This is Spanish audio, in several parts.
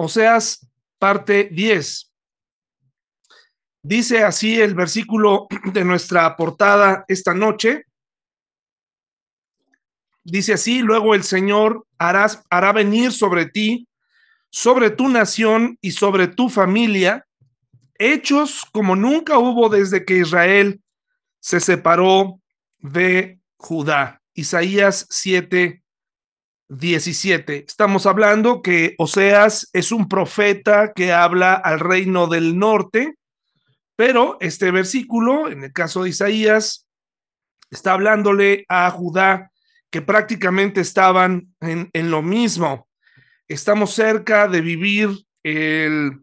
Oseas, parte 10. Dice así el versículo de nuestra portada esta noche. Dice así, luego el Señor harás, hará venir sobre ti, sobre tu nación y sobre tu familia, hechos como nunca hubo desde que Israel se separó de Judá. Isaías 7, 17. Estamos hablando que Oseas es un profeta que habla al reino del norte, pero este versículo, en el caso de Isaías, está hablándole a Judá que prácticamente estaban en, lo mismo. Estamos cerca de vivir el,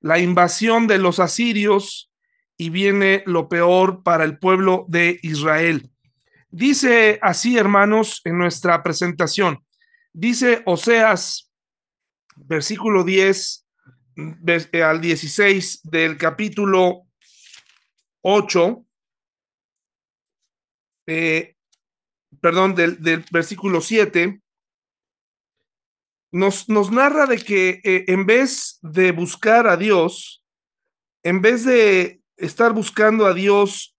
la invasión de los asirios y viene lo peor para el pueblo de Israel. Dice así, hermanos, en nuestra presentación, dice Oseas, versículo 10 eh, al 16 del capítulo 8, eh, perdón, del, del, versículo 7, nos, nos narra de que eh, en vez de buscar a Dios, en vez de estar buscando a Dios,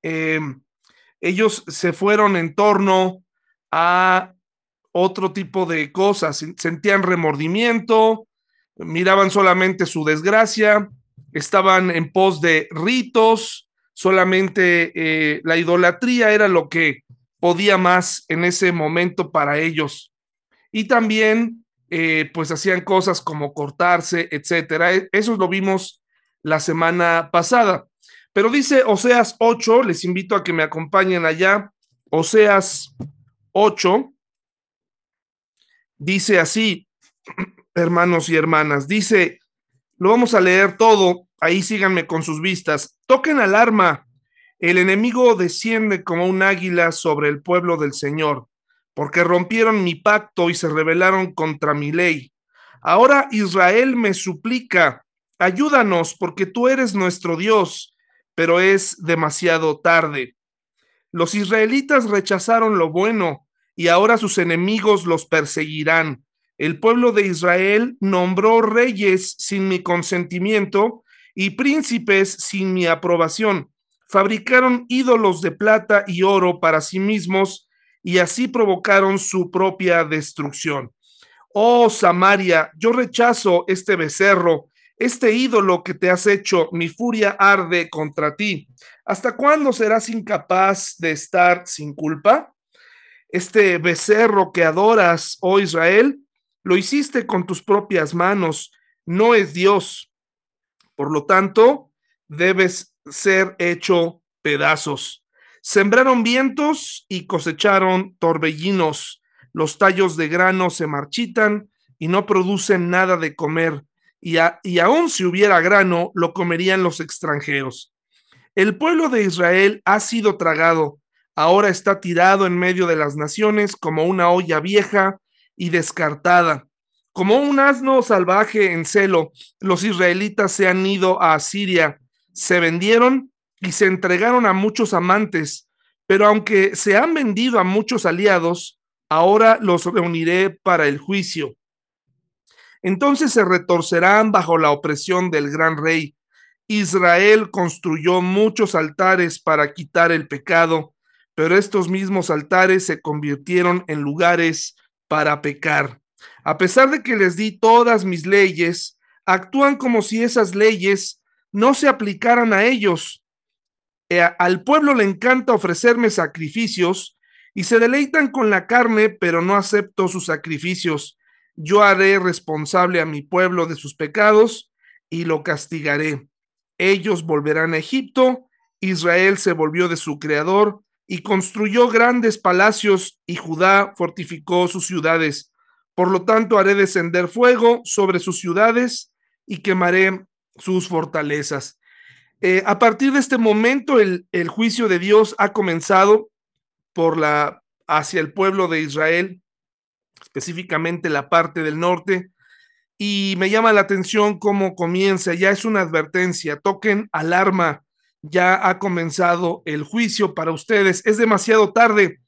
ellos se fueron en torno a otro tipo de cosas, sentían remordimiento, miraban solamente su desgracia, estaban en pos de ritos, solamente eh, la idolatría era lo que podía más en ese momento para ellos. Y también, eh, pues hacían cosas como cortarse, etcétera. E, eso lo vimos la semana pasada. Pero dice Oseas 8, les invito a que me acompañen allá. Oseas 8 dice así, hermanos y hermanas, dice, lo vamos a leer todo, ahí síganme con sus vistas. Toquen alarma, el enemigo desciende como un águila sobre el pueblo del Señor, porque rompieron mi pacto y se rebelaron contra mi ley. Ahora Israel me suplica, ayúdanos, porque tú eres nuestro Dios pero es demasiado tarde. Los israelitas rechazaron lo bueno y ahora sus enemigos los perseguirán. El pueblo de Israel nombró reyes sin mi consentimiento y príncipes sin mi aprobación. Fabricaron ídolos de plata y oro para sí mismos y así provocaron su propia destrucción. Oh Samaria, yo rechazo este becerro este ídolo que te has hecho, mi furia arde contra ti. ¿Hasta cuándo serás incapaz de estar sin culpa? Este becerro que adoras, oh Israel, lo hiciste con tus propias manos, no es Dios. Por lo tanto, debes ser hecho pedazos. Sembraron vientos y cosecharon torbellinos. Los tallos de grano se marchitan y no producen nada de comer y, y aun si hubiera grano, lo comerían los extranjeros. El pueblo de Israel ha sido tragado, ahora está tirado en medio de las naciones como una olla vieja y descartada. Como un asno salvaje en celo, los israelitas se han ido a Asiria, se vendieron y se entregaron a muchos amantes, pero aunque se han vendido a muchos aliados, ahora los reuniré para el juicio. Entonces se retorcerán bajo la opresión del gran rey. Israel construyó muchos altares para quitar el pecado, pero estos mismos altares se convirtieron en lugares para pecar. A pesar de que les di todas mis leyes, actúan como si esas leyes no se aplicaran a ellos. Eh, al pueblo le encanta ofrecerme sacrificios y se deleitan con la carne, pero no acepto sus sacrificios yo haré responsable a mi pueblo de sus pecados y lo castigaré. Ellos volverán a Egipto, Israel se volvió de su creador y construyó grandes palacios y Judá fortificó sus ciudades. Por lo tanto, haré descender fuego sobre sus ciudades y quemaré sus fortalezas. Eh, a partir de este momento, el, el juicio de Dios ha comenzado por la hacia el pueblo de Israel específicamente la parte del norte. Y me llama la atención cómo comienza, ya es una advertencia, toquen alarma, ya ha comenzado el juicio para ustedes, es demasiado tarde.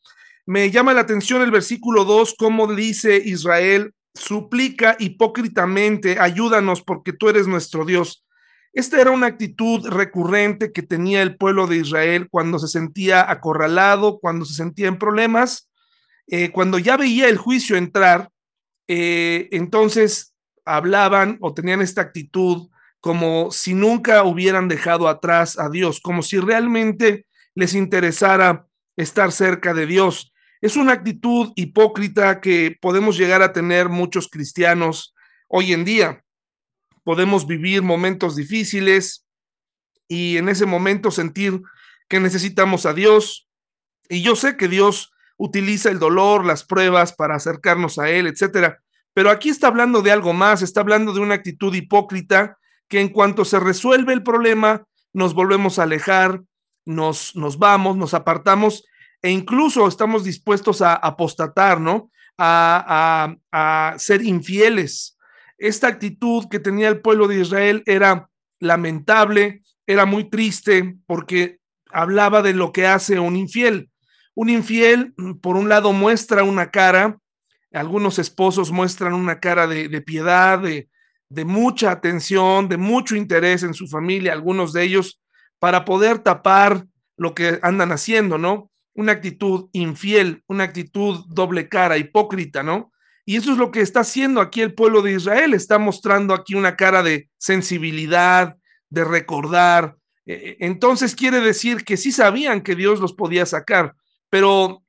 Me llama la atención el versículo 2, cómo dice Israel, suplica hipócritamente, ayúdanos porque tú eres nuestro Dios. Esta era una actitud recurrente que tenía el pueblo de Israel cuando se sentía acorralado, cuando se sentía en problemas, eh, cuando ya veía el juicio entrar, eh, entonces hablaban o tenían esta actitud como si nunca hubieran dejado atrás a Dios, como si realmente les interesara estar cerca de Dios. Es una actitud hipócrita que podemos llegar a tener muchos cristianos hoy en día. Podemos vivir momentos difíciles y en ese momento sentir que necesitamos a Dios. Y yo sé que Dios utiliza el dolor, las pruebas para acercarnos a Él, etcétera. Pero aquí está hablando de algo más, está hablando de una actitud hipócrita que en cuanto se resuelve el problema, nos volvemos a alejar, nos, nos vamos, nos apartamos e incluso estamos dispuestos a apostatar, ¿no? A, a, ser infieles. Esta actitud que tenía el pueblo de Israel era lamentable, era muy triste porque hablaba de lo que hace un infiel. Un infiel, por un lado, muestra una cara, algunos esposos muestran una cara de, de piedad, de, de mucha atención, de mucho interés en su familia, algunos de ellos, para poder tapar lo que andan haciendo, ¿no? una actitud infiel, una actitud doble cara, hipócrita, ¿no? Y eso es lo que está haciendo aquí el pueblo de Israel, está mostrando aquí una cara de sensibilidad, de recordar. E, e, entonces quiere decir que sí sabían que Dios los podía sacar, pero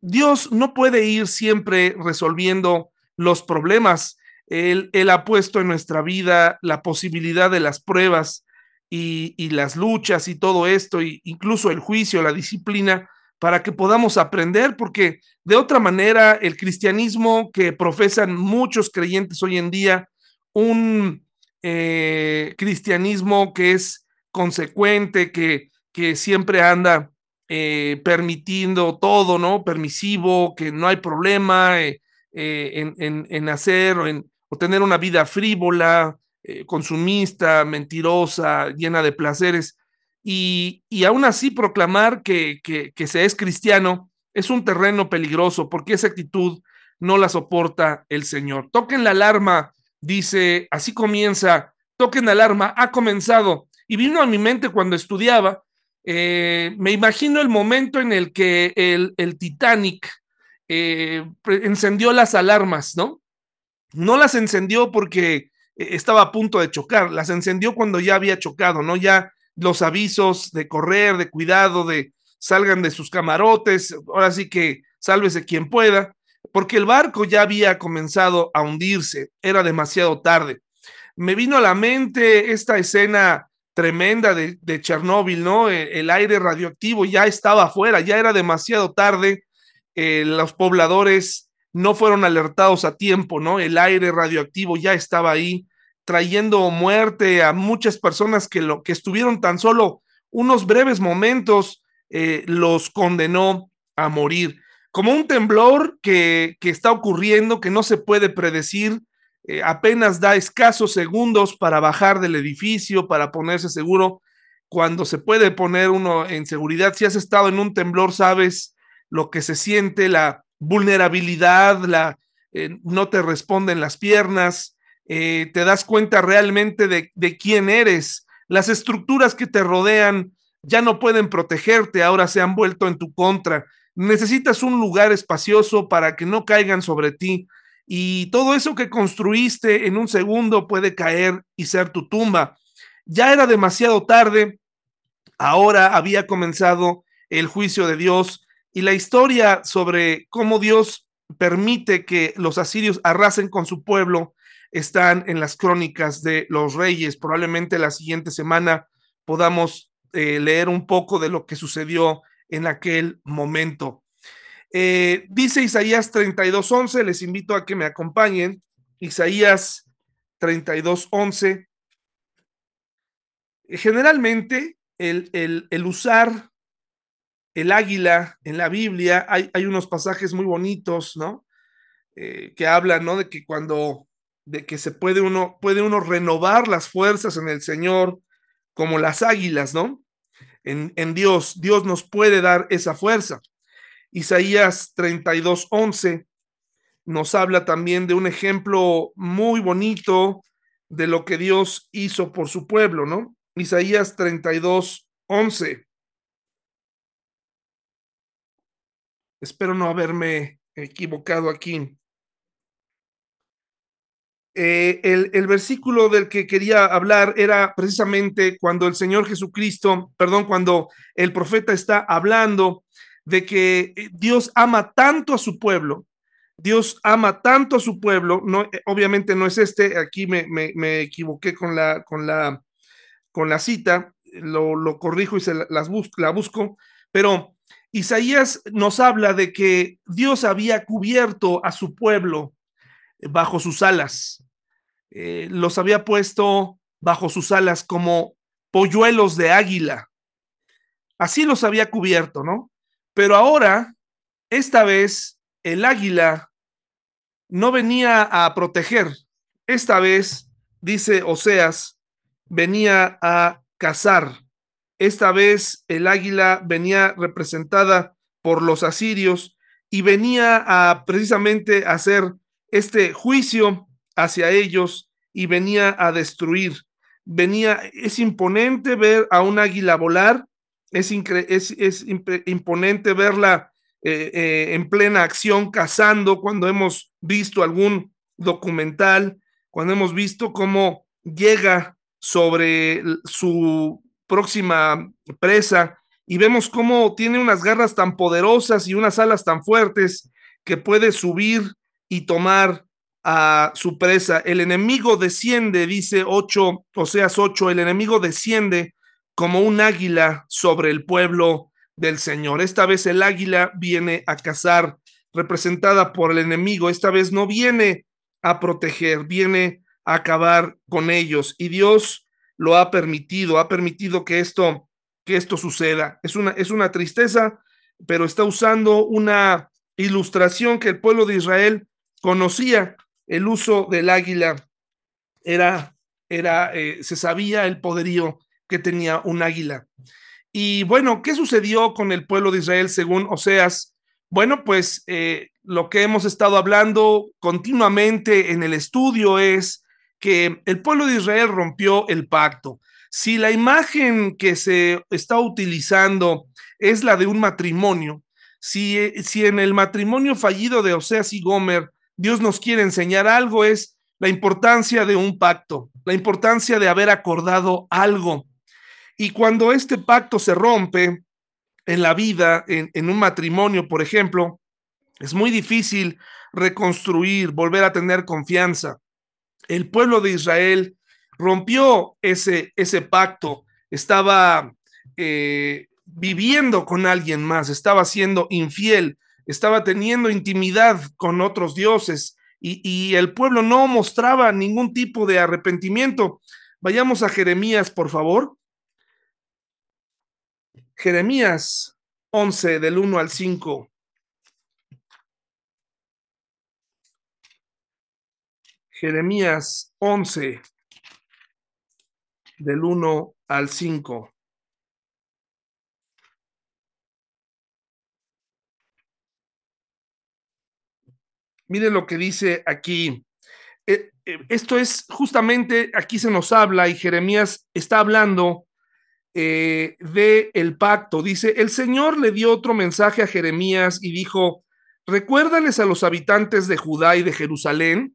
Dios no puede ir siempre resolviendo los problemas. Él, ha puesto en nuestra vida la posibilidad de las pruebas y, las luchas y todo esto, y incluso el juicio, la disciplina, para que podamos aprender, porque de otra manera el cristianismo que profesan muchos creyentes hoy en día, un eh, cristianismo que es consecuente, que, que siempre anda eh, permitiendo todo, ¿no? Permisivo, que no hay problema eh, en, en, hacer o, en, o tener una vida frívola, consumista, mentirosa, llena de placeres y, aún así proclamar que, que, se es cristiano es un terreno peligroso porque esa actitud no la soporta el Señor. Toquen la alarma, dice, así comienza, toquen la alarma, ha comenzado. Y vino a mi mente cuando estudiaba, eh, me imagino el momento en el que el, el Titanic eh, encendió las alarmas, ¿no? No las encendió porque eh, estaba a punto de chocar, las encendió cuando ya había chocado, ¿no? Ya los avisos de correr, de cuidado, de salgan de sus camarotes, ahora sí que sálvese quien pueda, porque el barco ya había comenzado a hundirse, era demasiado tarde. Me vino a la mente esta escena tremenda de, de Chernóbil, ¿no? E, el, aire radioactivo ya estaba afuera, ya era demasiado tarde, eh, los pobladores no fueron alertados a tiempo, ¿no? El aire radioactivo ya estaba ahí, trayendo muerte a muchas personas que, lo, que estuvieron tan solo unos breves momentos, eh, los condenó a morir. Como un temblor que, que, está ocurriendo, que no se puede predecir, eh, apenas da escasos segundos para bajar del edificio, para ponerse seguro, cuando se puede poner uno en seguridad. Si has estado en un temblor, sabes lo que se siente, la vulnerabilidad, la, eh, no te responden las piernas, eh, te das cuenta realmente de, de quién eres. Las estructuras que te rodean ya no pueden protegerte, ahora se han vuelto en tu contra. Necesitas un lugar espacioso para que no caigan sobre ti. Y todo eso que construiste en un segundo puede caer y ser tu tumba. Ya era demasiado tarde, ahora había comenzado el juicio de Dios y la historia sobre cómo Dios permite que los asirios arrasen con su pueblo están en las crónicas de los reyes. Probablemente la siguiente semana podamos eh, leer un poco de lo que sucedió en aquel momento. Eh, dice Isaías 32:11, les invito a que me acompañen. Isaías 32:11. Generalmente el, el, usar el águila en la Biblia, hay, hay unos pasajes muy bonitos, ¿no? Eh, que hablan, ¿no? De que cuando de que se puede uno, puede uno renovar las fuerzas en el Señor como las águilas, ¿no? En, en Dios, Dios nos puede dar esa fuerza. Isaías 32, 11 nos habla también de un ejemplo muy bonito de lo que Dios hizo por su pueblo, ¿no? Isaías 32, 11. Espero no haberme equivocado aquí. Eh, el, versículo del que quería hablar era precisamente cuando el Señor Jesucristo, perdón, cuando el profeta está hablando de que eh, Dios ama tanto a su pueblo, Dios ama tanto a su pueblo, no, eh, obviamente no es este, aquí me, me, equivoqué con la, con la, con la cita, lo, lo corrijo y se las la busco, pero Isaías nos habla de que Dios había cubierto a su pueblo bajo sus alas. Eh, los había puesto bajo sus alas como polluelos de águila. Así los había cubierto, ¿no? Pero ahora, esta vez, el águila no venía a proteger. Esta vez, dice Oseas, venía a cazar. Esta vez el águila venía representada por los asirios y venía a precisamente hacer este juicio hacia ellos y venía a destruir. Venía, es imponente ver a un águila volar, es, es, es imponente verla eh, eh, en plena acción cazando cuando hemos visto algún documental, cuando hemos visto cómo llega sobre su próxima presa y vemos cómo tiene unas garras tan poderosas y unas alas tan fuertes que puede subir y tomar a su presa. El enemigo desciende, dice 8, Oseas 8, el enemigo desciende como un águila sobre el pueblo del Señor. Esta vez el águila viene a cazar, representada por el enemigo. Esta vez no viene a proteger, viene a acabar con ellos. Y Dios lo ha permitido, ha permitido que esto, que esto suceda. Es una, es una tristeza, pero está usando una ilustración que el pueblo de Israel conocía el uso del águila, era, era, eh, se sabía el poderío que tenía un águila. Y bueno, ¿qué sucedió con el pueblo de Israel según Oseas? Bueno, pues eh, lo que hemos estado hablando continuamente en el estudio es que el pueblo de Israel rompió el pacto. Si la imagen que se está utilizando es la de un matrimonio, si, eh, si en el matrimonio fallido de Oseas y Gomer Dios nos quiere enseñar algo, es la importancia de un pacto, la importancia de haber acordado algo. Y cuando este pacto se rompe en la vida, en, en un matrimonio, por ejemplo, es muy difícil reconstruir, volver a tener confianza. El pueblo de Israel rompió ese, pacto, estaba eh, viviendo con alguien más, estaba siendo infiel, estaba teniendo intimidad con otros dioses y, el pueblo no mostraba ningún tipo de arrepentimiento. Vayamos a Jeremías, por favor. Jeremías 11 del 1 al 5. Jeremías 11 del 1 al 5. Miren lo que dice aquí. Eh, eh, esto es justamente, aquí se nos habla y Jeremías está hablando eh, de el pacto. Dice, el Señor le dio otro mensaje a Jeremías y dijo, recuérdales a los habitantes de Judá y de Jerusalén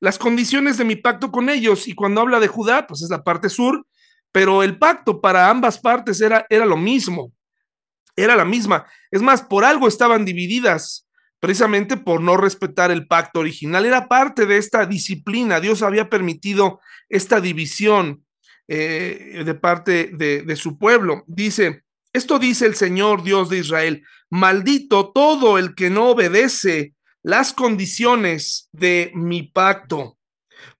las condiciones de mi pacto con ellos. Y cuando habla de Judá, pues es la parte sur, pero el pacto para ambas partes era, era lo mismo, era la misma. Es más, por algo estaban divididas precisamente por no respetar el pacto original. Era parte de esta disciplina. Dios había permitido esta división eh, de parte de, de su pueblo. Dice, esto dice el Señor Dios de Israel, maldito todo el que no obedece las condiciones de mi pacto.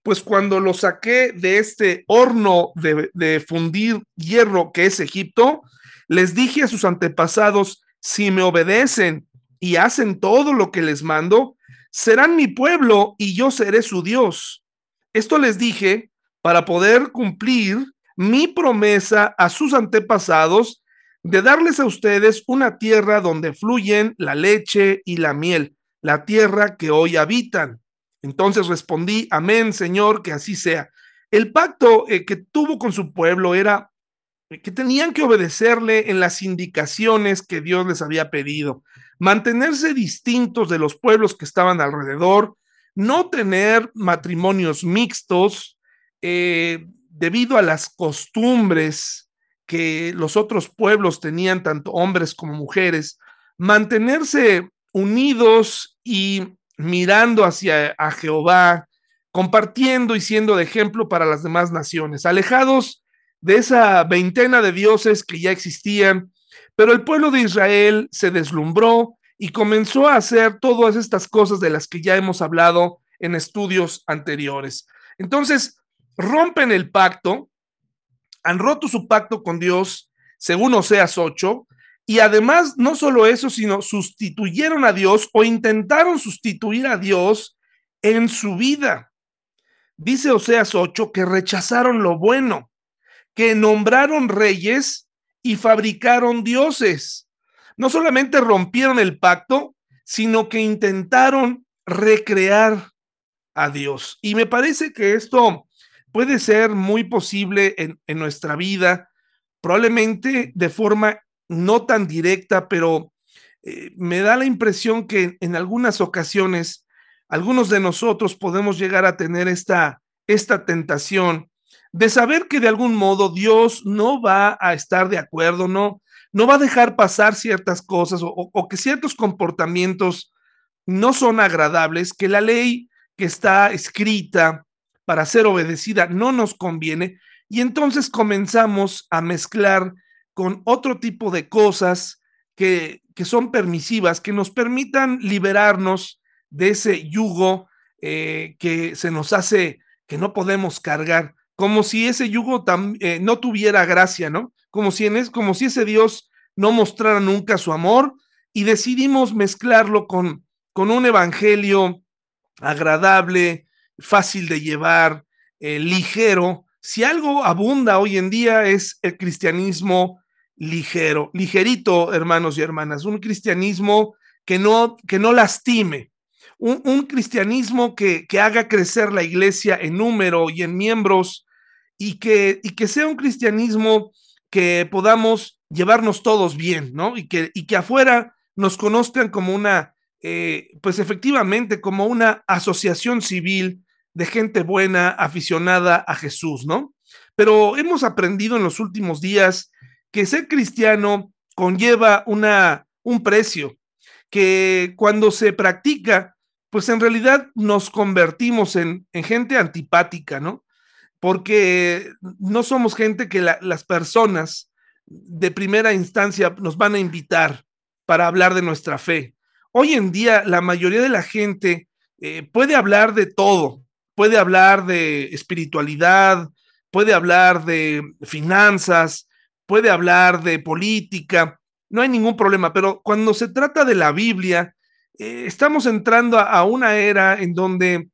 Pues cuando lo saqué de este horno de, de, fundir hierro que es Egipto, les dije a sus antepasados, si me obedecen y hacen todo lo que les mando, serán mi pueblo y yo seré su Dios. Esto les dije para poder cumplir mi promesa a sus antepasados de darles a ustedes una tierra donde fluyen la leche y la miel. La tierra que hoy habitan. Entonces respondí, amén, Señor, que así sea. El pacto eh, que tuvo con su pueblo era que tenían que obedecerle en las indicaciones que Dios les había pedido, mantenerse distintos de los pueblos que estaban alrededor, no tener matrimonios mixtos eh, debido a las costumbres que los otros pueblos tenían, tanto hombres como mujeres, mantenerse unidos y mirando hacia a Jehová, compartiendo y siendo de ejemplo para las demás naciones, alejados de esa veintena de dioses que ya existían, pero el pueblo de Israel se deslumbró y comenzó a hacer todas estas cosas de las que ya hemos hablado en estudios anteriores. Entonces, rompen el pacto, han roto su pacto con Dios, según Oseas 8, y además no solo eso, sino sustituyeron a Dios o intentaron sustituir a Dios en su vida. Dice Oseas 8 que rechazaron lo bueno, que nombraron reyes y fabricaron dioses. No solamente rompieron el pacto, sino que intentaron recrear a Dios. Y me parece que esto puede ser muy posible en, en nuestra vida, probablemente de forma no tan directa, pero eh, me da la impresión que en algunas ocasiones algunos de nosotros podemos llegar a tener esta, esta tentación de saber que de algún modo Dios no va a estar de acuerdo, no, no va a dejar pasar ciertas cosas o, o que ciertos comportamientos no son agradables, que la ley que está escrita para ser obedecida no nos conviene. Y entonces comenzamos a mezclar con otro tipo de cosas que, que son permisivas, que nos permitan liberarnos de ese yugo eh, que se nos hace que no podemos cargar, como si ese yugo eh, no tuviera gracia, ¿no? Como si, en es, como si ese Dios no mostrara nunca su amor y decidimos mezclarlo con, con un evangelio agradable, fácil de llevar, eh, ligero. Si algo abunda hoy en día es el cristianismo ligero, ligerito, hermanos y hermanas, un cristianismo que no, que no lastime, un, un cristianismo que, que, haga crecer la iglesia en número y en miembros y que, y que sea un cristianismo que podamos llevarnos todos bien, ¿no? Y que, y que afuera nos conozcan como una, eh, pues efectivamente, como una asociación civil de gente buena, aficionada a Jesús, ¿no? Pero hemos aprendido en los últimos días que ser cristiano conlleva una, un precio, que cuando se practica, pues en realidad nos convertimos en, en gente antipática, ¿no? Porque no somos gente que la, las personas de primera instancia nos van a invitar para hablar de nuestra fe. Hoy en día la mayoría de la gente eh, puede hablar de todo, puede hablar de espiritualidad, puede hablar de finanzas, puede hablar de política, no hay ningún problema, pero cuando se trata de la Biblia, eh, estamos entrando a, a, una era en donde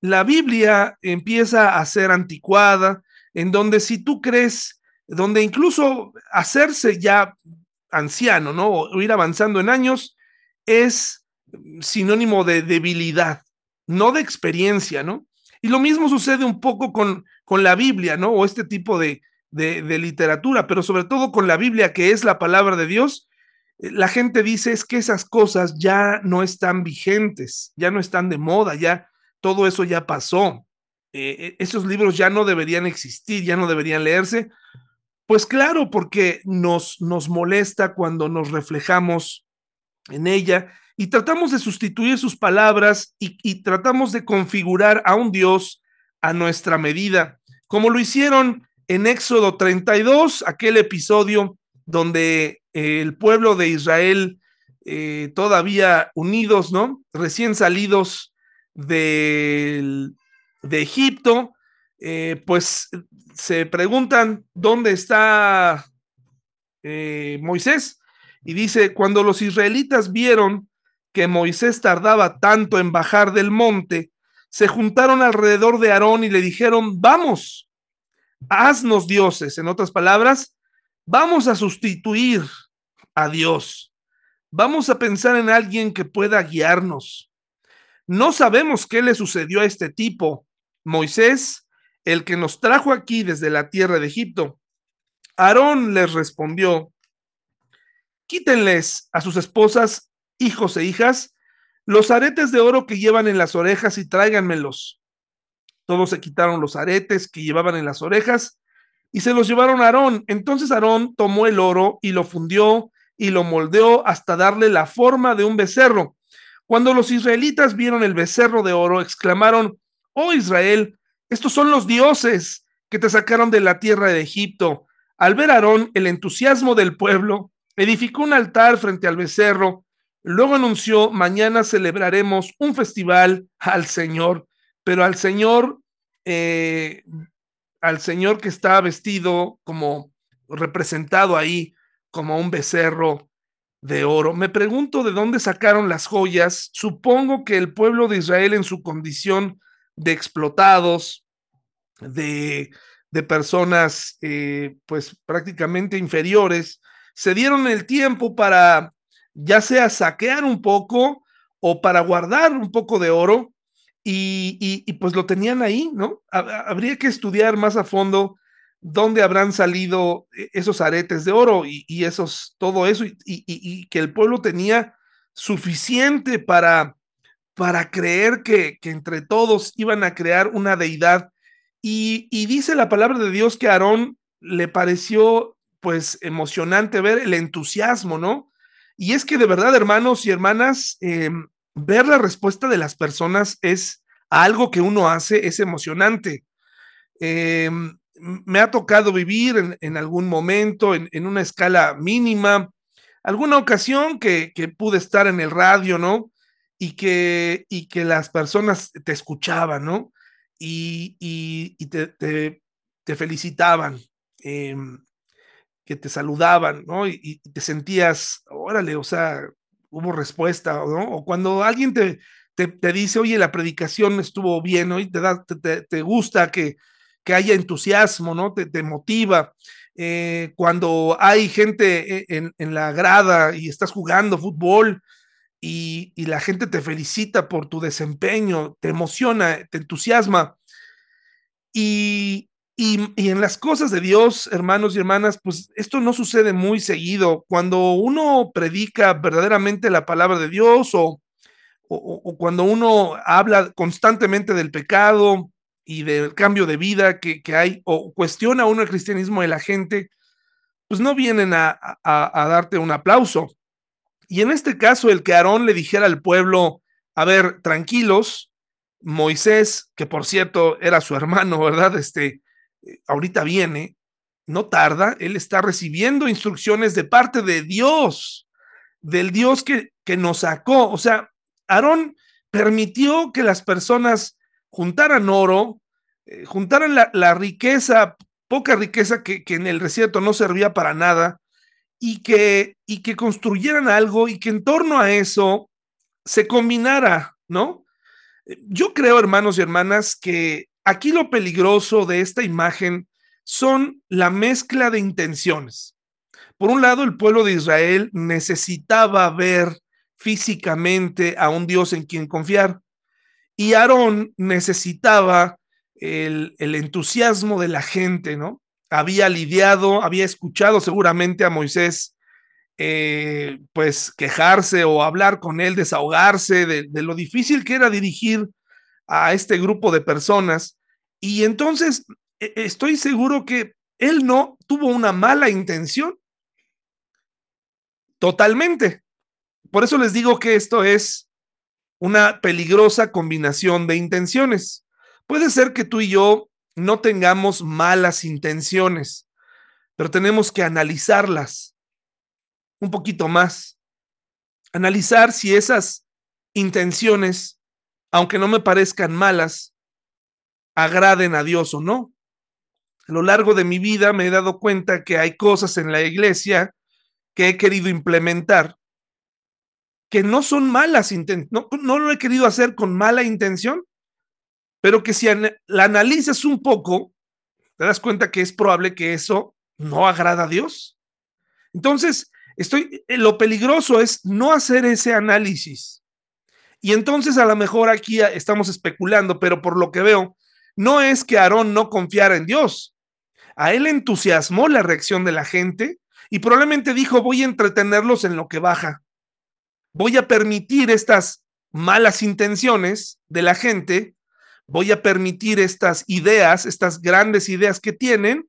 la Biblia empieza a ser anticuada, en donde si tú crees, donde incluso hacerse ya anciano, ¿no? O ir avanzando en años es sinónimo de debilidad, no de experiencia, ¿no? Y lo mismo sucede un poco con, con la Biblia, ¿no? O este tipo de, de, literatura, pero sobre todo con la Biblia, que es la palabra de Dios, eh, la gente dice es que esas cosas ya no están vigentes, ya no están de moda, ya todo eso ya pasó. Eh, eh, esos libros ya no deberían existir, ya no deberían leerse. Pues claro, porque nos, nos molesta cuando nos reflejamos en ella y tratamos de sustituir sus palabras y tratamos de configurar a un Dios a nuestra medida, como lo hicieron en Éxodo 32, aquel episodio donde el pueblo de Israel eh, todavía unidos, ¿no? Recién salidos de, de Egipto, eh, pues se preguntan dónde está eh, Moisés y dice, cuando los israelitas vieron que Moisés tardaba tanto en bajar del monte, se juntaron alrededor de Aarón y le dijeron, vamos, haznos dioses. En otras palabras, vamos a sustituir a Dios. Vamos a pensar en alguien que pueda guiarnos. no sabemos qué le sucedió a este tipo, Moisés, el que nos trajo aquí desde la tierra de Egipto. Aarón les respondió, quítenles a sus esposas, hijos e hijas, los aretes de oro que llevan en las orejas y tráiganmelos. Todos se quitaron los aretes que llevaban en las orejas y se los llevaron a Aarón. Entonces Aarón tomó el oro y lo fundió y lo moldeó hasta darle la forma de un becerro. Cuando los israelitas vieron el becerro de oro, exclamaron, oh Israel, estos son los dioses que te sacaron de la tierra de Egipto. Al ver Aarón el entusiasmo del pueblo, edificó un altar frente al becerro. Luego anunció, mañana celebraremos un festival al Señor, pero al Señor, eh, al Señor que está vestido como representado ahí como un becerro de oro. Me pregunto de dónde sacaron las joyas. Supongo que el pueblo de Israel en su condición de explotados, de, de personas eh, pues prácticamente inferiores, se dieron el tiempo para ya sea saquear un poco o para guardar un poco de oro y, y, pues lo tenían ahí, ¿no? Habría que estudiar más a fondo dónde habrán salido e-, esos aretes de oro y, esos, todo eso, y, que el pueblo tenía suficiente para, para creer que, que, entre todos iban a crear una deidad. Y, dice la palabra de Dios que a Aarón le pareció pues emocionante ver el entusiasmo, ¿no? Y es que de verdad, hermanos y hermanas, em, ver la respuesta de las personas es algo que uno hace, es emocionante. Eh, me ha tocado vivir en, algún momento, en, una escala mínima, alguna ocasión que, pude estar en el radio, ¿no? Y que, y que las personas te escuchaban, ¿no? Y, te, felicitaban, em, que te saludaban, ¿no? Y, te sentías, órale, o sea, hubo respuesta, ¿no? O cuando alguien te, te, dice, oye, la predicación estuvo bien, ¿no? Y te, da, te gusta que, que haya entusiasmo, ¿no? Te, motiva. Eh, cuando hay gente e, en, la grada y estás jugando fútbol y, la gente te felicita por tu desempeño, te emociona, te entusiasma. Y, y, en las cosas de Dios, hermanos y hermanas, pues esto no sucede muy seguido. Cuando uno predica verdaderamente la palabra de Dios o, o cuando uno habla constantemente del pecado, y del cambio de vida que, hay, o cuestiona uno el cristianismo de la gente, pues no vienen a, darte un aplauso. Y en este caso, el que Aarón le dijera al pueblo, a ver, tranquilos, Moisés, que por cierto era su hermano, ¿verdad? Este, ahorita viene, no tarda, él está recibiendo instrucciones de parte de Dios, del Dios que, que nos sacó. O sea, Aarón permitió que las personas juntaran oro, eh, juntaran la, riqueza, poca riqueza que, en el desierto no servía para nada, y que, y que construyeran algo y que en torno a eso se combinara, ¿no? Eh, yo creo, hermanos y hermanas, que aquí lo peligroso de esta imagen son la mezcla de intenciones. Por un lado, el pueblo de Israel necesitaba ver físicamente a un Dios en quien confiar. Y Aarón necesitaba el, entusiasmo de la gente, ¿no? Había lidiado, había escuchado seguramente a Moisés, eh, pues quejarse o hablar con él, desahogarse de, de lo difícil que era dirigir a este grupo de personas. Y entonces e, estoy seguro que él no tuvo una mala intención. Totalmente. Por eso les digo que esto es una peligrosa combinación de intenciones. Puede ser que tú y yo no tengamos malas intenciones, pero tenemos que analizarlas un poquito más. Analizar si esas intenciones, aunque no me parezcan malas, agraden a Dios o no. A lo largo de mi vida me he dado cuenta que hay cosas en la iglesia que he querido implementar que no son malas no, no, lo he querido hacer con mala intención, pero que si la analizas un poco, te das cuenta que es probable que eso no agrada a Dios. Entonces, estoy, eh, lo peligroso es no hacer ese análisis Y entonces a lo mejor aquí estamos especulando, pero por lo que veo, no es que Aarón no confiara en Dios. A él entusiasmó la reacción de la gente y probablemente dijo, voy a entretenerlos en lo que baja. Voy a permitir estas malas intenciones de la gente, voy a permitir estas ideas, estas grandes ideas que tienen,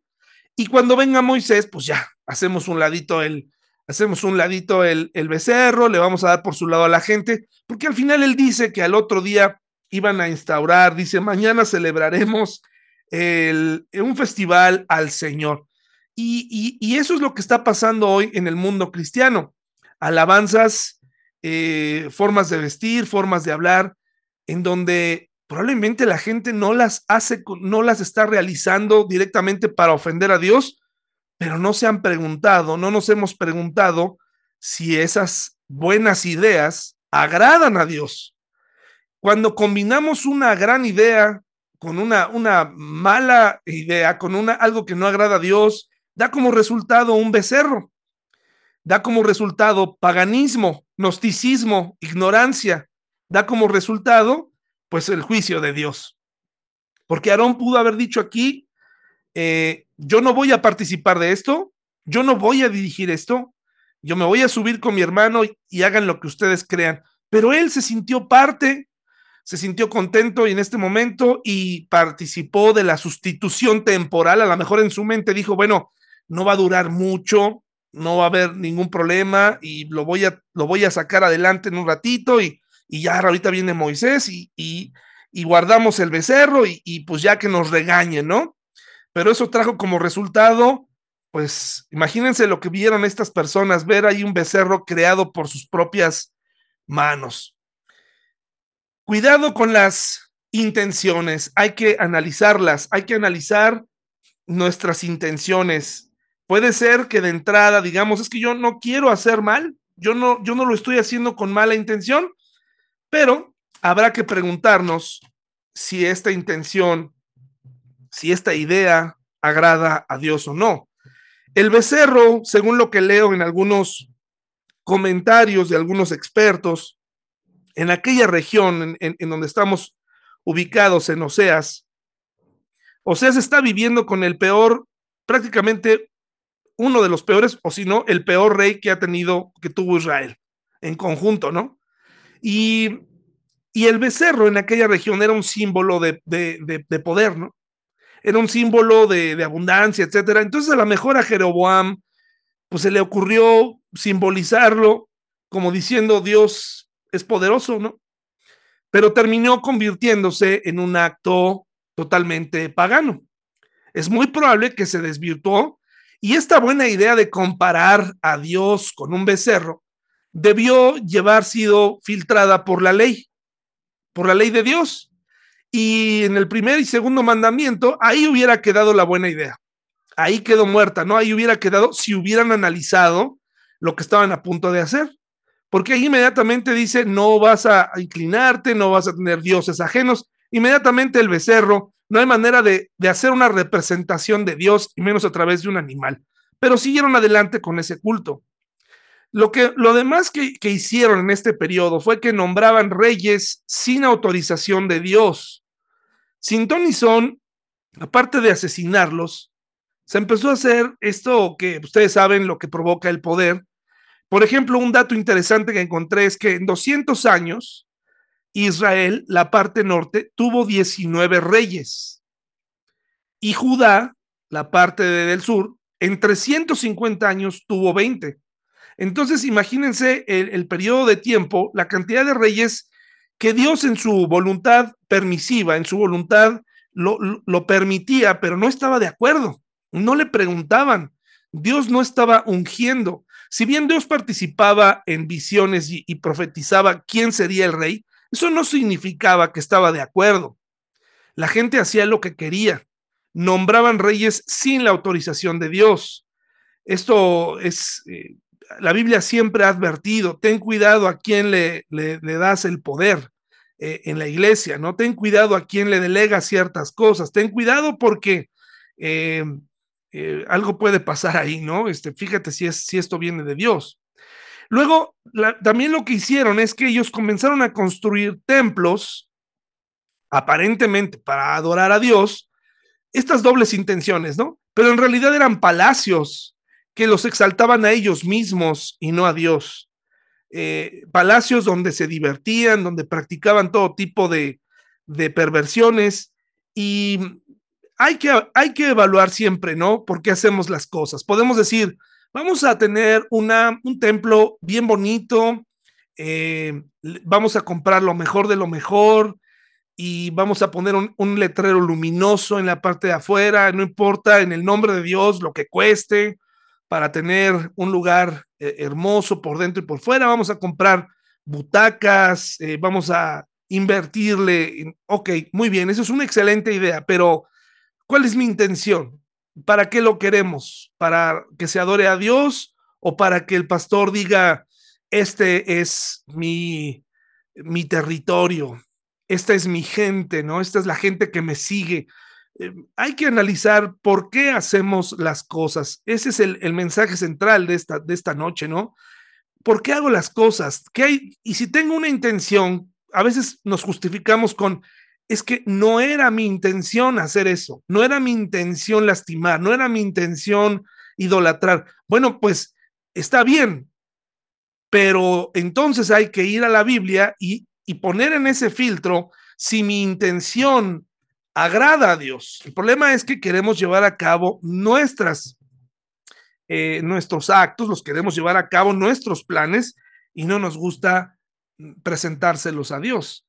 y cuando venga Moisés, pues ya, hacemos un ladito el, hacemos un ladito el, el becerro, le vamos a dar por su lado a la gente, porque al final él dice que al otro día iban a instaurar, dice, mañana celebraremos el, un festival al Señor. Y, y, eso es lo que está pasando hoy en el mundo cristiano. Alabanzas, eh, formas de vestir, formas de hablar, en donde probablemente la gente no las hace, no las está realizando directamente para ofender a Dios, pero no se han preguntado, no nos hemos preguntado si esas buenas ideas agradan a Dios. Cuando combinamos una gran idea con una, una mala idea, con una, algo que no agrada a Dios, da como resultado un becerro, da como resultado paganismo, gnosticismo, ignorancia, da como resultado pues el juicio de Dios. Porque Aarón pudo haber dicho aquí, eh, yo no voy a participar de esto, yo no voy a dirigir esto, yo me voy a subir con mi hermano y, hagan lo que ustedes crean. Pero él se sintió parte, se sintió contento y en este momento y participó de la sustitución temporal. A lo mejor en su mente dijo, bueno, no va a durar mucho, no va a haber ningún problema y lo voy a, lo voy a sacar adelante en un ratito y y ya ahorita viene Moisés y, y, guardamos el becerro y, y, pues ya que nos regañen, ¿no? Pero eso trajo como resultado, pues imagínense lo que vieron estas personas, ver ahí un becerro creado por sus propias manos. Cuidado con las intenciones, hay que analizarlas, hay que analizar nuestras intenciones. Puede ser que de entrada digamos, es que yo no quiero hacer mal, yo no, yo no lo estoy haciendo con mala intención, pero habrá que preguntarnos si esta intención, si esta idea agrada a Dios o no. El becerro, según lo que leo en algunos comentarios de algunos expertos, en aquella región en, donde estamos ubicados en Oseas, Oseas está viviendo con el peor, prácticamente uno de los peores, o si no, el peor rey que ha tenido, que tuvo Israel en conjunto, ¿no? Y, el becerro en aquella región era un símbolo de, poder, ¿no? Era un símbolo de, abundancia, etcétera. Entonces, a lo mejor a Jeroboam, pues se le ocurrió simbolizarlo como diciendo Dios es poderoso, ¿no? Pero terminó convirtiéndose en un acto totalmente pagano. Es muy probable que se desvirtuó y esta buena idea de comparar a Dios con un becerro debió llevar sido filtrada por la ley, por la ley de Dios. Y en el primer y segundo mandamiento, ahí hubiera quedado la buena idea. Ahí quedó muerta, ¿no? Ahí hubiera quedado si hubieran analizado lo que estaban a punto de hacer. Porque ahí inmediatamente dice, no vas a inclinarte, no vas a tener dioses ajenos. Inmediatamente el becerro, no hay manera de, de hacer una representación de Dios, y menos a través de un animal. Pero siguieron adelante con ese culto. Lo, que, lo demás que, que hicieron en este periodo fue que nombraban reyes sin autorización de Dios. Sin y Son, aparte de asesinarlos, se empezó a hacer esto que ustedes saben lo que provoca el poder. Por ejemplo, un dato interesante que encontré es que en 200 años, Israel, la parte norte, tuvo 19 reyes. Y Judá, la parte del sur, en 350 años tuvo 20. Entonces, imagínense el, periodo de tiempo, la cantidad de reyes que Dios en su voluntad permisiva, en su voluntad lo, lo, permitía, pero no estaba de acuerdo. No le preguntaban. Dios no estaba ungiendo. Si bien Dios participaba en visiones y, profetizaba quién sería el rey, eso no significaba que estaba de acuerdo. La gente hacía lo que quería. Nombraban reyes sin la autorización de Dios. Esto es eh, la Biblia siempre ha advertido, ten cuidado a quien le, le, das el poder eh, en la iglesia, ¿no? Ten cuidado a quien le delega ciertas cosas, ten cuidado porque eh, eh, algo puede pasar ahí, ¿no? Este, fíjate si, es, si esto viene de Dios. Luego, también lo que hicieron es que ellos comenzaron a construir templos, aparentemente para adorar a Dios, estas dobles intenciones, ¿no? Pero en realidad eran palacios que los exaltaban a ellos mismos y no a Dios. Eh, palacios donde se divertían, donde practicaban todo tipo de, de perversiones y hay que, hay que evaluar siempre, ¿no? ¿Por qué hacemos las cosas? Podemos decir, vamos a tener una, un templo bien bonito, eh, vamos a comprar lo mejor de lo mejor y vamos a poner un, un, letrero luminoso en la parte de afuera, no importa en el nombre de Dios lo que cueste, para tener un lugar eh, hermoso por dentro y por fuera, vamos a comprar butacas, eh, vamos a invertirle. ok, muy bien, eso es una excelente idea, pero ¿cuál es mi intención? ¿Para qué lo queremos? ¿Para que se adore a Dios o para que el pastor diga, este es mi, mi territorio, esta es mi gente, ¿no? Esta es la gente que me sigue. Eh, hay que analizar por qué hacemos las cosas. Ese es el, el, mensaje central de esta, de esta noche, ¿no? ¿Por qué hago las cosas? ¿Qué hay? Y si tengo una intención, a veces nos justificamos con, es que no era mi intención hacer eso, no era mi intención lastimar, no era mi intención idolatrar. Bueno, pues está bien, pero entonces hay que ir a la Biblia y, y poner en ese filtro si mi intención agrada a Dios. El problema es que queremos llevar a cabo nuestras, eh, nuestros actos, los queremos llevar a cabo nuestros planes y no nos gusta presentárselos a Dios.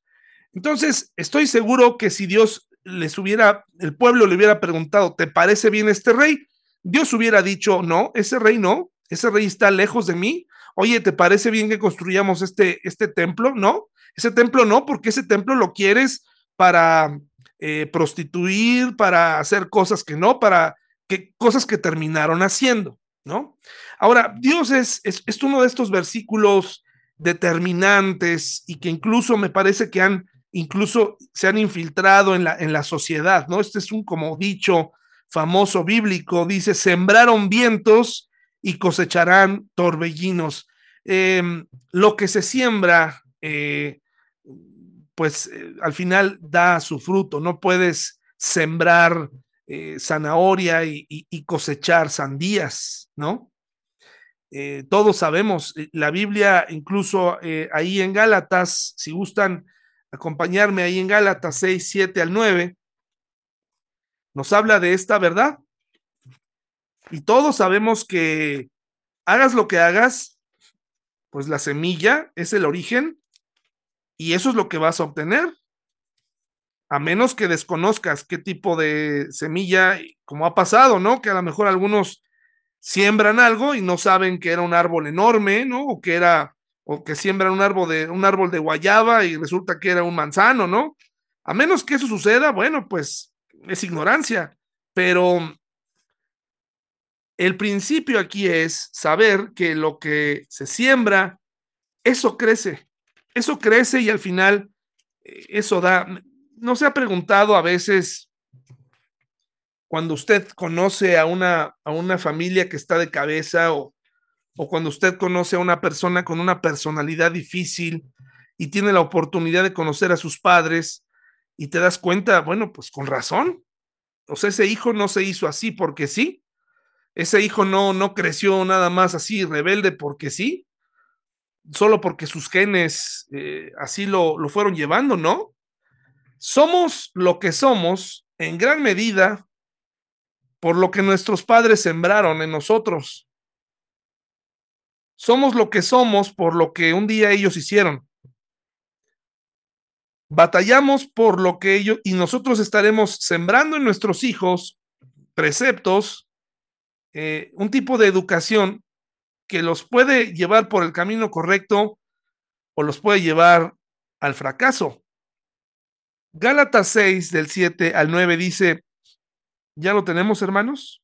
Entonces, estoy seguro que si Dios les hubiera, el pueblo le hubiera preguntado, ¿te parece bien este rey? Dios hubiera dicho, no, ese rey no, ese rey está lejos de mí. Oye, ¿te parece bien que construyamos este, este templo? No, ese templo no, porque ese templo lo quieres para eh, prostituir, para hacer cosas que no, para que cosas que terminaron haciendo, ¿no? Ahora, Dios es, es, uno de estos versículos determinantes y que incluso me parece que han, incluso se han infiltrado en la, en la sociedad, ¿no? Este es un como dicho famoso bíblico, dice, sembraron vientos y cosecharán torbellinos. Eh, lo que se siembra, eh, pues eh, al final da su fruto, no puedes sembrar eh, zanahoria y, cosechar sandías, ¿no? Eh, todos sabemos, la Biblia incluso ahí en Gálatas, si gustan acompañarme ahí en Gálatas 6, 7 al 9, nos habla de esta verdad. Y todos sabemos que hagas lo que hagas, pues la semilla es el origen y eso es lo que vas a obtener. A menos que desconozcas qué tipo de semilla, como ha pasado, ¿no? Que a lo mejor algunos siembran algo y no saben que era un árbol enorme, ¿no? O que era, o que siembran un árbol de, un árbol de guayaba y resulta que era un manzano, ¿no? A menos que eso suceda, bueno, pues es ignorancia, pero el principio aquí es saber que lo que se siembra, eso crece, eso crece y al final eh, eso da, no se ha preguntado a veces cuando usted conoce a una, a una familia que está de cabeza o, o cuando usted conoce a una persona con una personalidad difícil y tiene la oportunidad de conocer a sus padres y te das cuenta, bueno, pues con razón. O sea, ese hijo no se hizo así porque sí. Ese hijo no, no creció nada más así rebelde porque sí. Solo porque sus genes eh, así lo, lo fueron llevando, ¿no? Somos lo que somos en gran medida por lo que nuestros padres sembraron en nosotros. Somos lo que somos por lo que un día ellos hicieron. Batallamos por lo que ellos y nosotros estaremos sembrando en nuestros hijos preceptos, eh, un tipo de educación que los puede llevar por el camino correcto o los puede llevar al fracaso. Gálatas 6 del 7 al 9 dice, ¿Ya lo tenemos, hermanos?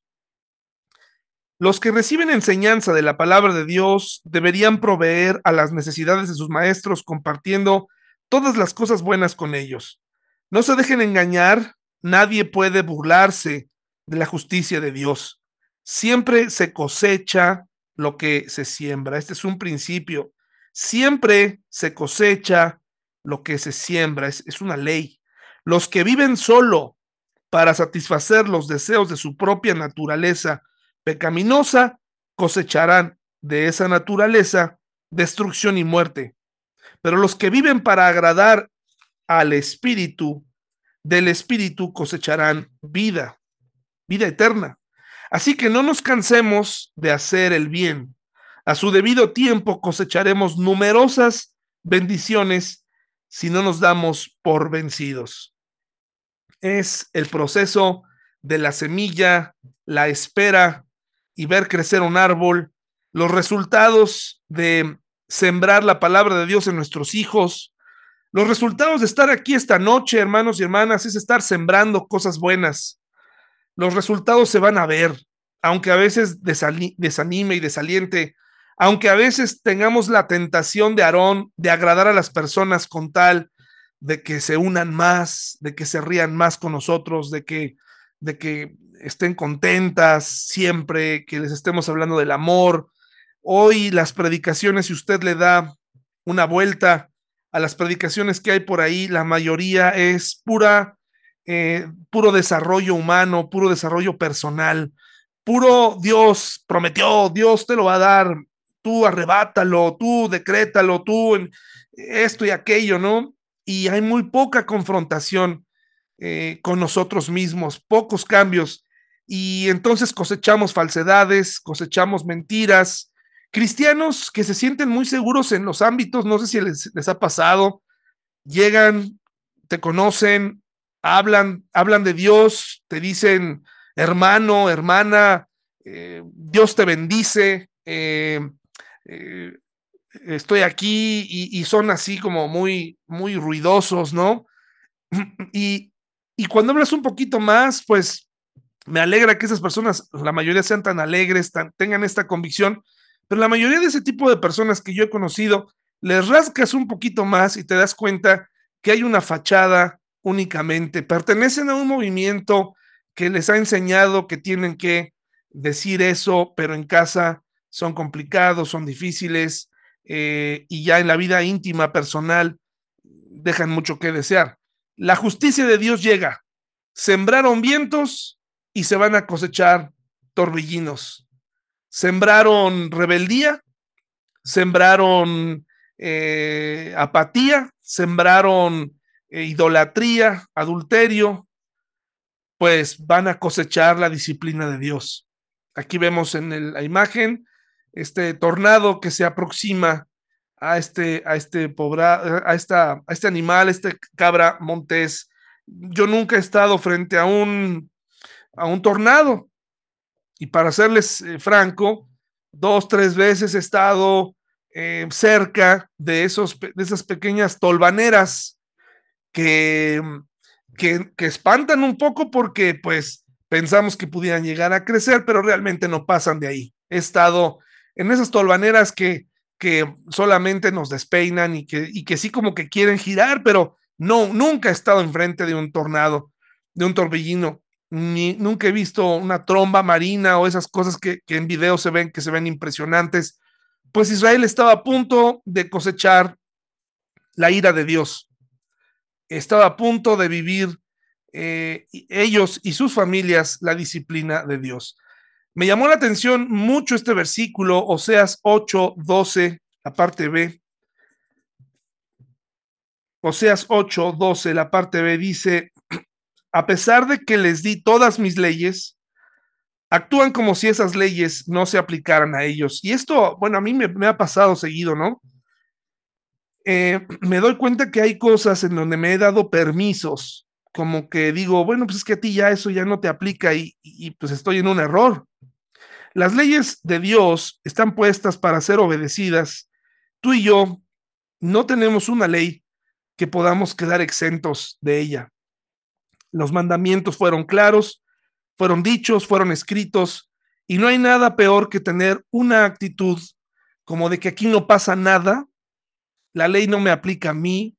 Los que reciben enseñanza de la palabra de Dios deberían proveer a las necesidades de sus maestros compartiendo todas las cosas buenas con ellos. No se dejen engañar, nadie puede burlarse de la justicia de Dios. Siempre se cosecha lo que se siembra. Este es un principio. Siempre se cosecha lo que se siembra, es, es una ley. Los que viven solo para satisfacer los deseos de su propia naturaleza pecaminosa cosecharán de esa naturaleza destrucción y muerte. Pero los que viven para agradar al Espíritu, del Espíritu cosecharán vida, vida eterna. Así que no nos cansemos de hacer el bien. A su debido tiempo cosecharemos numerosas bendiciones si no nos damos por vencidos. Es el proceso de la semilla, la espera y ver crecer un árbol, los resultados de sembrar la palabra de Dios en nuestros hijos, los resultados de estar aquí esta noche, hermanos y hermanas, es estar sembrando cosas buenas. Los resultados se van a ver, aunque a veces desanime y desaliente, aunque a veces tengamos la tentación de Aarón de agradar a las personas con tal de que se unan más, de que se rían más con nosotros, de que, de que estén contentas siempre, que les estemos hablando del amor, Hoy las predicaciones, si usted le da una vuelta a las predicaciones que hay por ahí, la mayoría es pura, eh, puro desarrollo humano, puro desarrollo personal, puro Dios prometió, Dios te lo va a dar, tú arrebátalo, tú decrétalo, tú esto y aquello, ¿no? Y hay muy poca confrontación eh, con nosotros mismos, pocos cambios. Y entonces cosechamos falsedades, cosechamos mentiras, Cristianos que se sienten muy seguros en los ámbitos, no sé si les, ha pasado, llegan, te conocen, hablan, hablan de Dios, te dicen, hermano, hermana, eh, Dios te bendice, eh, eh, estoy aquí y, son así como muy, muy ruidosos, ¿no? Y, y cuando hablas un poquito más, pues me alegra que esas personas, la mayoría sean tan alegres, tengan esta convicción, pero la mayoría de ese tipo de personas que yo he conocido, les rascas un poquito más y te das cuenta que hay una fachada únicamente. Pertenecen a un movimiento que les ha enseñado que tienen que decir eso, pero en casa son complicados, son difíciles eh, y ya en la vida íntima, personal, dejan mucho que desear. La justicia de Dios llega. Sembraron vientos y se van a cosechar torbellinos sembraron rebeldía, sembraron eh, apatía, sembraron idolatría, adulterio, pues van a cosechar la disciplina de Dios. Aquí vemos en la imagen este tornado que se aproxima a este, a este, a, esta, a este animal, este cabra montés. Yo nunca he estado frente a un, a un tornado, y para serles eh, franco, dos, tres veces he estado eh, cerca de, esos, de esas pequeñas tolvaneras que, que, que, espantan un poco porque pues pensamos que pudieran llegar a crecer, pero realmente no pasan de ahí. He estado en esas tolvaneras que, que solamente nos despeinan y que, y que sí como que quieren girar, pero no, nunca he estado enfrente de un tornado, de un torbellino ni, nunca he visto una tromba marina o esas cosas que, en video se ven, que se ven impresionantes. Pues Israel estaba a punto de cosechar la ira de Dios. Estaba a punto de vivir eh, ellos y sus familias la disciplina de Dios. Me llamó la atención mucho este versículo, Oseas 8, 12, la parte B. Oseas 8, 12, la parte B dice, a pesar de que les di todas mis leyes, actúan como si esas leyes no se aplicaran a ellos. Y esto, bueno, a mí me, ha pasado seguido, ¿no? Eh, me doy cuenta que hay cosas en donde me he dado permisos, como que digo, bueno, pues es que a ti ya eso ya no te aplica y, y pues estoy en un error. Las leyes de Dios están puestas para ser obedecidas. Tú y yo no tenemos una ley que podamos quedar exentos de ella. Los mandamientos fueron claros, fueron dichos, fueron escritos, y no hay nada peor que tener una actitud como de que aquí no pasa nada, la ley no me aplica a mí.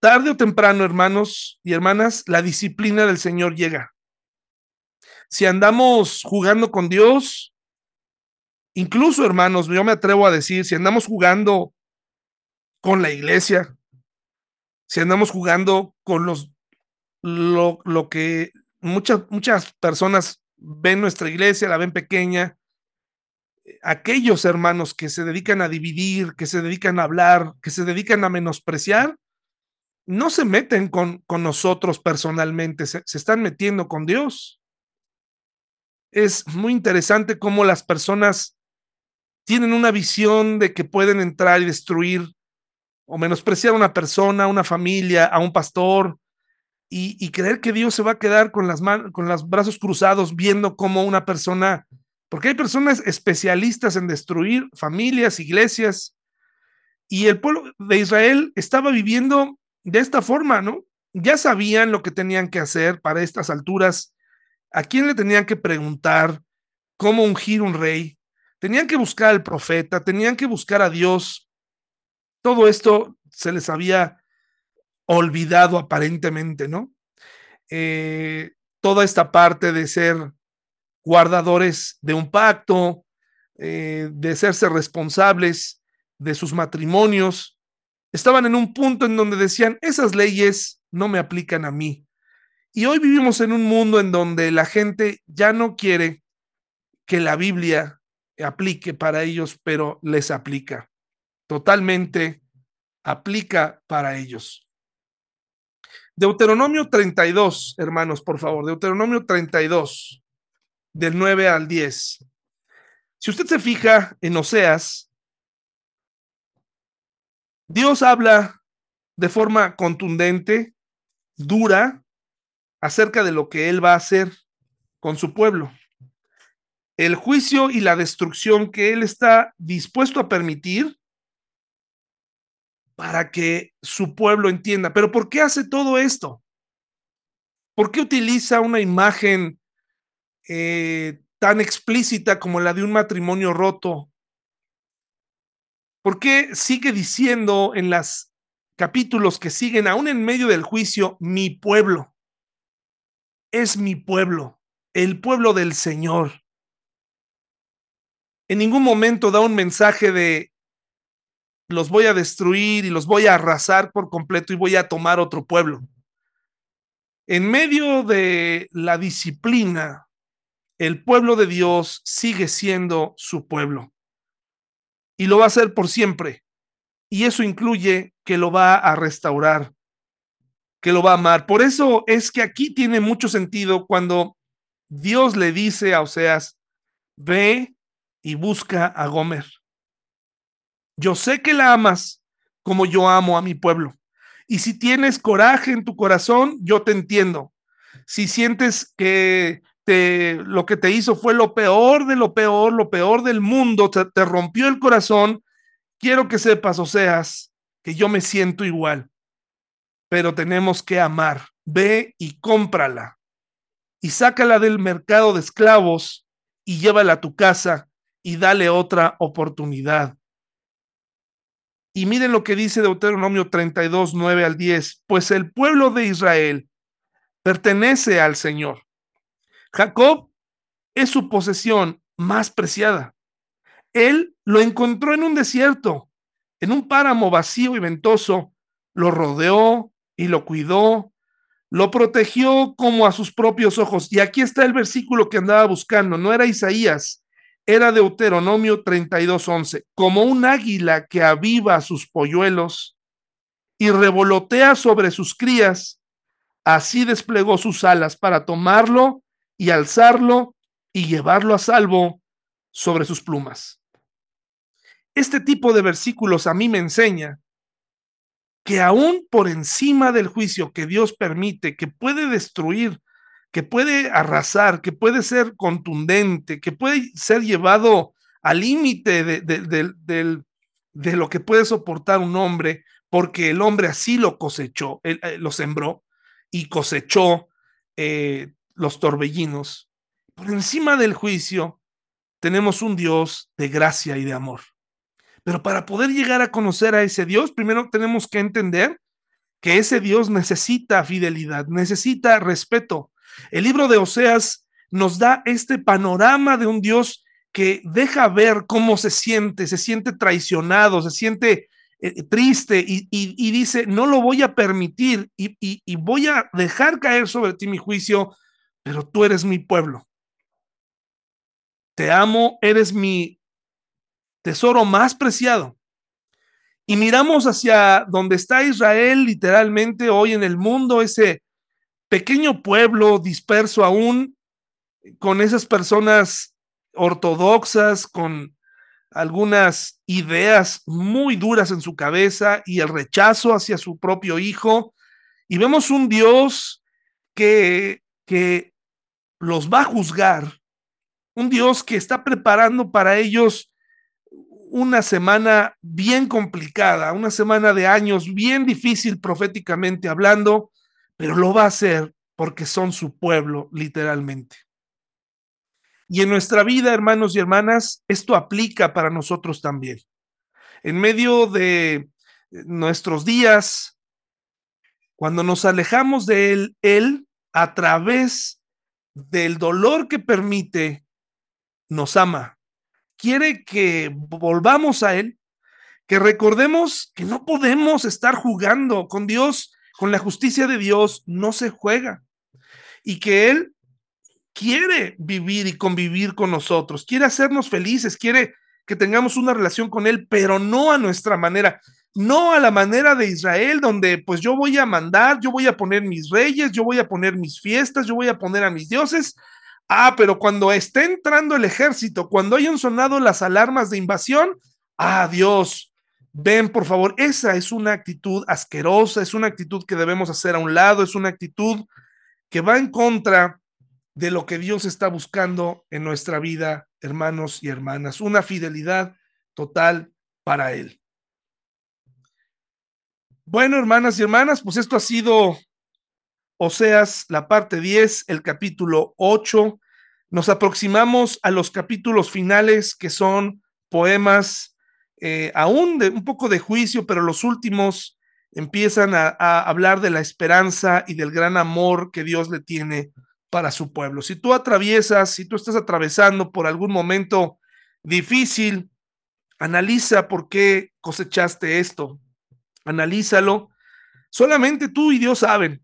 Tarde o temprano, hermanos y hermanas, la disciplina del Señor llega. Si andamos jugando con Dios Incluso, hermanos, yo me atrevo a decir, si andamos jugando con la iglesia, si andamos jugando con los lo, lo que muchas, muchas personas ven nuestra iglesia, la ven pequeña, aquellos hermanos que se dedican a dividir, que se dedican a hablar, que se dedican a menospreciar, no se meten con, con nosotros personalmente, se, se, están metiendo con Dios. Es muy interesante cómo las personas tienen una visión de que pueden entrar y destruir o menospreciar a una persona, a una familia, a un pastor, y, y creer que Dios se va a quedar con, las con los brazos cruzados viendo cómo una persona porque hay personas especialistas en destruir familias, iglesias, y el pueblo de Israel estaba viviendo de esta forma, ¿no? Ya sabían lo que tenían que hacer para estas alturas, a quién le tenían que preguntar, cómo ungir un rey, tenían que buscar al profeta, tenían que buscar a Dios. Todo esto se les había olvidado aparentemente, ¿no? Eh, toda esta parte de ser guardadores de un pacto, eh, de hacerse responsables de sus matrimonios, estaban en un punto en donde decían, esas leyes no me aplican a mí. Y hoy vivimos en un mundo en donde la gente ya no quiere que la Biblia aplique para ellos, pero les aplica. Totalmente aplica para ellos. Deuteronomio 32, hermanos, por favor, Deuteronomio 32 del 9 al 10. Si usted se fija en Oseas, Dios habla de forma contundente, dura, acerca de lo que Él va a hacer con su pueblo. El juicio y la destrucción que Él está dispuesto a permitir para que su pueblo entienda. Pero ¿por qué hace todo esto? ¿Por qué utiliza una imagen eh, tan explícita como la de un matrimonio roto? ¿Por qué sigue diciendo en los capítulos que siguen, aún en medio del juicio, mi pueblo? Es mi pueblo, el pueblo del Señor. En ningún momento da un mensaje de los voy a destruir y los voy a arrasar por completo y voy a tomar otro pueblo. En medio de la disciplina el pueblo de Dios sigue siendo su pueblo. Y lo va a hacer por siempre. Y eso incluye que lo va a restaurar, que lo va a amar. Por eso es que aquí tiene mucho sentido cuando Dios le dice a Oseas, ve y busca a Gomer. Yo sé que la amas como yo amo a mi pueblo. Y si tienes coraje en tu corazón, yo te entiendo. Si sientes que lo que te hizo fue lo peor de lo peor, lo peor del mundo, te, te rompió el corazón, quiero que sepas, o seas, que yo me siento igual, pero tenemos que amar. Ve y cómprala y sácala del mercado de esclavos y llévala a tu casa y dale otra oportunidad. Y miren lo que dice Deuteronomio 32, 9 al 10, pues el pueblo de Israel pertenece al Señor Jacob es su posesión más preciada. Él lo encontró en un desierto, en un páramo vacío y ventoso, lo rodeó y lo cuidó, lo protegió como a sus propios ojos. Y aquí está el versículo que andaba buscando, no era Isaías, era Deuteronomio 32:11, como un águila que aviva sus polluelos y revolotea sobre sus crías, así desplegó sus alas para tomarlo y alzarlo y llevarlo a salvo sobre sus plumas. Este tipo de versículos a mí me enseña que aún por encima del juicio que Dios permite, que puede destruir, que puede arrasar, que puede ser contundente, que puede ser llevado al límite de, de, lo que puede soportar un hombre, porque el hombre así lo cosechó, eh, lo sembró y cosechó eh, los torbellinos, por encima del juicio, tenemos un Dios de gracia y de amor. Pero para poder llegar a conocer a ese Dios, primero tenemos que entender que ese Dios necesita fidelidad, necesita respeto. El libro de Oseas nos da este panorama de un Dios que deja ver cómo se siente, se siente traicionado, se siente eh, triste y, dice, no lo voy a permitir y, y voy a dejar caer sobre ti mi juicio, pero tú eres mi pueblo. Te amo, eres mi tesoro más preciado. Y miramos hacia donde está Israel literalmente hoy en el mundo, ese pequeño pueblo disperso aún, con esas personas ortodoxas, con algunas ideas muy duras en su cabeza y el rechazo hacia su propio hijo. Y vemos un Dios que, que los va a juzgar, un Dios que está preparando para ellos una semana bien complicada, una semana de años bien difícil proféticamente hablando, pero lo va a hacer porque son su pueblo, literalmente. Y en nuestra vida, hermanos y hermanas, esto aplica para nosotros también. En medio de nuestros días, cuando nos alejamos de Él, Él, a través del dolor que permite, nos ama. Quiere que volvamos a Él, que recordemos que no podemos estar jugando con Dios con la justicia de Dios no se juega y que Él quiere vivir y convivir con nosotros, quiere hacernos felices, quiere que tengamos una relación con Él, pero no a nuestra manera, no a la manera de Israel, donde pues yo voy a mandar, yo voy a poner mis reyes, yo voy a poner mis fiestas, yo voy a poner a mis dioses. Ah, pero cuando esté entrando el ejército, cuando hayan sonado las alarmas de invasión, ah, Dios, Ven, por favor, esa es una actitud asquerosa, es una actitud que debemos hacer a un lado, es una actitud que va en contra de lo que Dios está buscando en nuestra vida, hermanos y hermanas, una fidelidad total para Él. Bueno, hermanas y hermanas, pues esto ha sido Oseas, la parte 10, el capítulo 8. Nos aproximamos a los capítulos finales que son poemas eh, aún de un poco de juicio, pero los últimos empiezan a, hablar de la esperanza y del gran amor que Dios le tiene para su pueblo. Si tú atraviesas, si tú estás atravesando por algún momento difícil, analiza por qué cosechaste esto, analízalo. Solamente tú y Dios saben.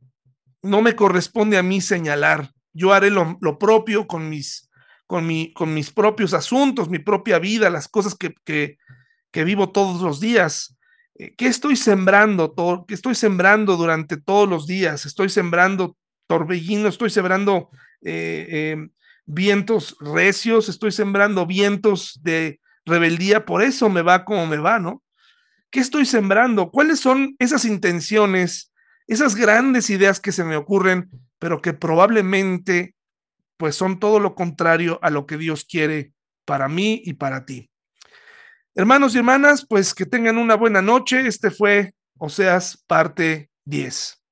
No me corresponde a mí señalar. Yo haré lo, propio con mis, con, mi, con mis propios asuntos, mi propia vida, las cosas que, que, vivo todos los días. Eh, ¿Qué estoy sembrando? ¿Qué estoy sembrando durante todos los días? Estoy sembrando torbellino, estoy sembrando eh, em, vientos recios, estoy sembrando vientos de rebeldía, por eso me va como me va, ¿no? ¿Qué estoy sembrando? ¿Cuáles son esas intenciones, esas grandes ideas que se me ocurren, pero que probablemente pues son todo lo contrario a lo que Dios quiere para mí y para ti? Hermanos y hermanas, pues que tengan una buena noche. Este fue Oseas parte 10.